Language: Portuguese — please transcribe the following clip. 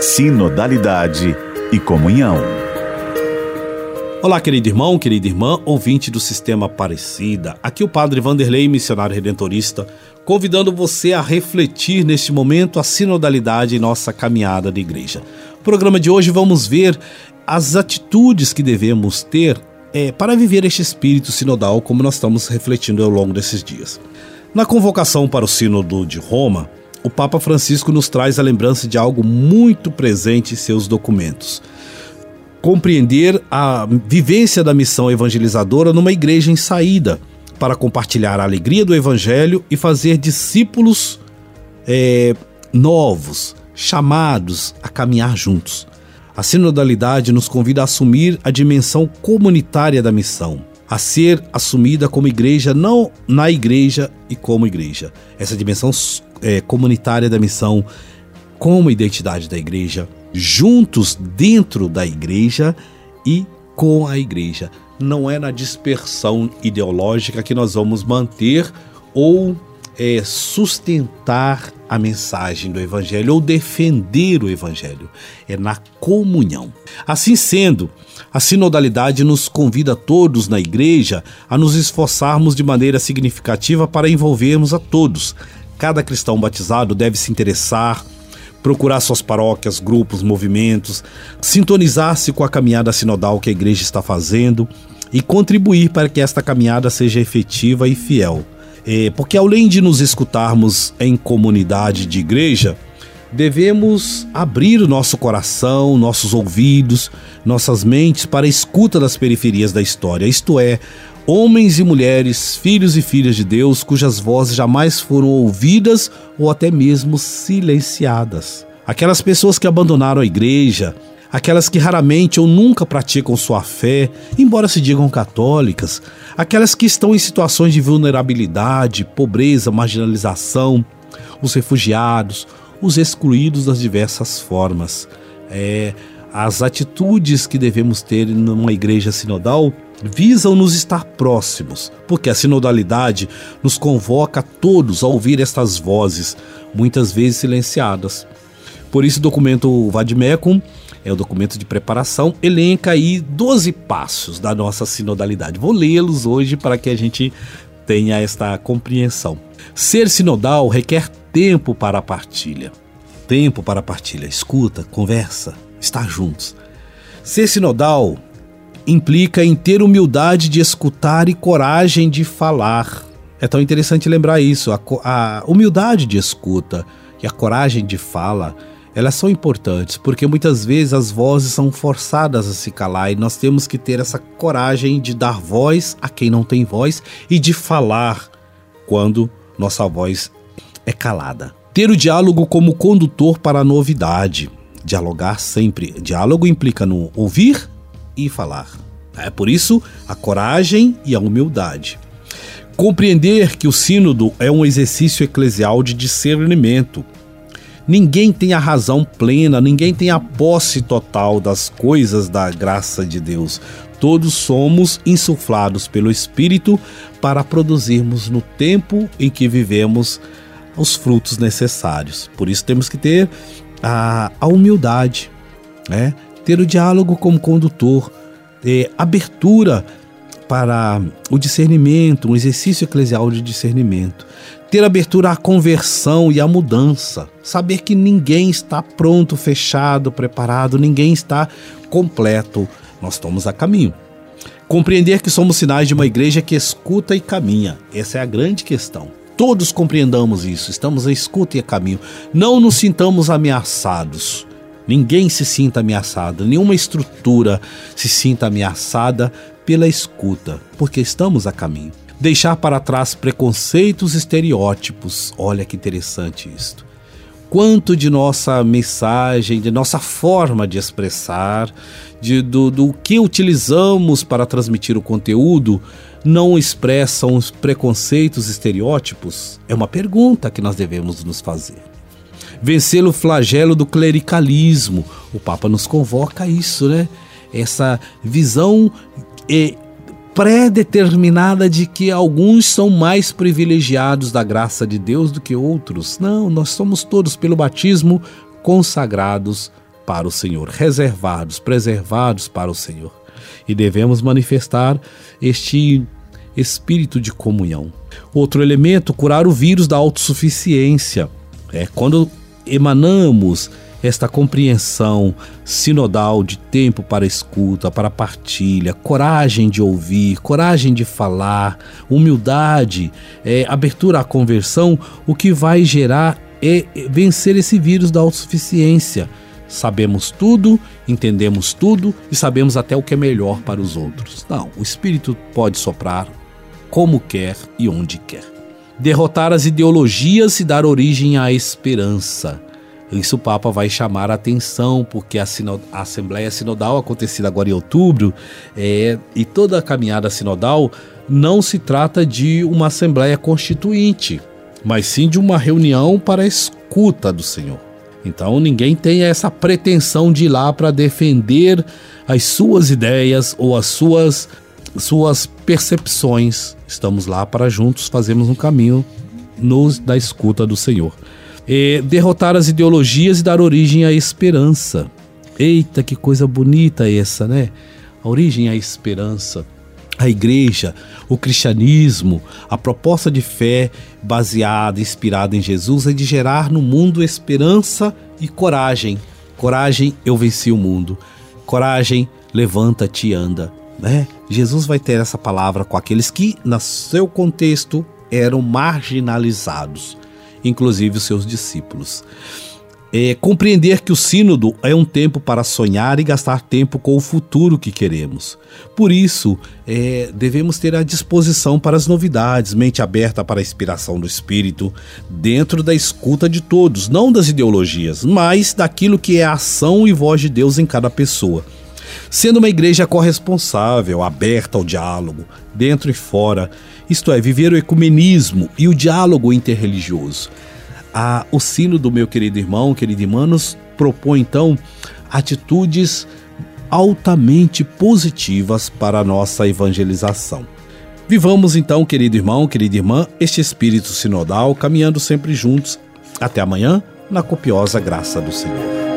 Sinodalidade e comunhão. Olá, querido irmão, querida irmã, ouvinte do Sistema Aparecida. Aqui o Padre Vanderlei, missionário redentorista, convidando você a refletir neste momento a sinodalidade em nossa caminhada de igreja. No programa de hoje vamos ver as atitudes que devemos ter é, para viver este espírito sinodal, como nós estamos refletindo ao longo desses dias. Na convocação para o Sínodo de Roma, o Papa Francisco nos traz a lembrança de algo muito presente em seus documentos. Compreender a vivência da missão evangelizadora numa igreja em saída, para compartilhar a alegria do Evangelho e fazer discípulos é, novos, chamados a caminhar juntos. A sinodalidade nos convida a assumir a dimensão comunitária da missão, a ser assumida como igreja, não na igreja e como igreja. Essa dimensão é, comunitária da missão, como identidade da igreja, juntos dentro da igreja e com a igreja. Não é na dispersão ideológica que nós vamos manter ou é, sustentar a mensagem do Evangelho ou defender o Evangelho. É na comunhão. Assim sendo, a sinodalidade nos convida a todos na igreja a nos esforçarmos de maneira significativa para envolvermos a todos. Cada cristão batizado deve se interessar, procurar suas paróquias, grupos, movimentos, sintonizar-se com a caminhada sinodal que a igreja está fazendo e contribuir para que esta caminhada seja efetiva e fiel. É, porque além de nos escutarmos em comunidade de igreja, devemos abrir o nosso coração, nossos ouvidos, nossas mentes para a escuta das periferias da história, isto é, homens e mulheres, filhos e filhas de Deus, cujas vozes jamais foram ouvidas ou até mesmo silenciadas. Aquelas pessoas que abandonaram a igreja, aquelas que raramente ou nunca praticam sua fé, embora se digam católicas, aquelas que estão em situações de vulnerabilidade, pobreza, marginalização, os refugiados, os excluídos das diversas formas. É, as atitudes que devemos ter numa igreja sinodal visam nos estar próximos, porque a sinodalidade nos convoca a todos a ouvir estas vozes, muitas vezes silenciadas. Por isso, o documento Vadmecum é o documento de preparação, elenca aí 12 passos da nossa sinodalidade. Vou lê-los hoje para que a gente tenha esta compreensão. Ser sinodal requer tempo para a partilha. Tempo para a partilha, escuta, conversa, estar juntos. Ser sinodal implica em ter humildade de escutar e coragem de falar. É tão interessante lembrar isso, a, a humildade de escuta e a coragem de fala elas são importantes porque muitas vezes as vozes são forçadas a se calar e nós temos que ter essa coragem de dar voz a quem não tem voz e de falar quando nossa voz é calada. Ter o diálogo como condutor para a novidade. Dialogar sempre. Diálogo implica no ouvir e falar. É por isso a coragem e a humildade. Compreender que o sínodo é um exercício eclesial de discernimento Ninguém tem a razão plena, ninguém tem a posse total das coisas da graça de Deus. Todos somos insuflados pelo Espírito para produzirmos no tempo em que vivemos os frutos necessários. Por isso temos que ter a, a humildade, né? ter o diálogo como condutor, ter abertura para o discernimento, um exercício eclesial de discernimento. Ter abertura à conversão e à mudança. Saber que ninguém está pronto, fechado, preparado, ninguém está completo. Nós estamos a caminho. Compreender que somos sinais de uma igreja que escuta e caminha. Essa é a grande questão. Todos compreendamos isso, estamos a escuta e a caminho. Não nos sintamos ameaçados. Ninguém se sinta ameaçado, nenhuma estrutura se sinta ameaçada pela escuta, porque estamos a caminho. Deixar para trás preconceitos, estereótipos. Olha que interessante isto. Quanto de nossa mensagem, de nossa forma de expressar, de, do, do que utilizamos para transmitir o conteúdo, não expressam os preconceitos, estereótipos? É uma pergunta que nós devemos nos fazer. Vencer o flagelo do clericalismo. O Papa nos convoca a isso, né? Essa visão é pré-determinada de que alguns são mais privilegiados da graça de Deus do que outros. Não, nós somos todos, pelo batismo, consagrados para o Senhor, reservados, preservados para o Senhor. E devemos manifestar este espírito de comunhão. Outro elemento, curar o vírus da autossuficiência. É quando emanamos esta compreensão sinodal de tempo para escuta, para partilha, coragem de ouvir, coragem de falar, humildade, é, abertura à conversão, o que vai gerar é vencer esse vírus da autossuficiência. Sabemos tudo, entendemos tudo e sabemos até o que é melhor para os outros. Não, o Espírito pode soprar como quer e onde quer. Derrotar as ideologias e dar origem à esperança. Isso o Papa vai chamar a atenção, porque a, a Assembleia Sinodal, acontecida agora em outubro, é, e toda a caminhada sinodal, não se trata de uma Assembleia Constituinte, mas sim de uma reunião para a escuta do Senhor. Então ninguém tem essa pretensão de ir lá para defender as suas ideias ou as suas, suas percepções. Estamos lá para juntos fazermos um caminho nos, da escuta do Senhor é, derrotar as ideologias e dar origem à esperança. Eita, que coisa bonita essa, né? A origem à esperança. A igreja, o cristianismo, a proposta de fé baseada, inspirada em Jesus é de gerar no mundo esperança e coragem. Coragem, eu venci o mundo. Coragem, levanta-te e anda. Né? Jesus vai ter essa palavra com aqueles que, no seu contexto, eram marginalizados inclusive os seus discípulos. É, compreender que o Sínodo é um tempo para sonhar e gastar tempo com o futuro que queremos. Por isso, é, devemos ter a disposição para as novidades, mente aberta para a inspiração do Espírito, dentro da escuta de todos, não das ideologias, mas daquilo que é a ação e voz de Deus em cada pessoa. Sendo uma igreja corresponsável, aberta ao diálogo, dentro e fora, isto é, viver o ecumenismo e o diálogo interreligioso. Ah, o sino do meu querido irmão, querido irmã, nos propõe então atitudes altamente positivas para a nossa evangelização. Vivamos então, querido irmão, querida irmã, este espírito sinodal, caminhando sempre juntos. Até amanhã, na copiosa graça do Senhor.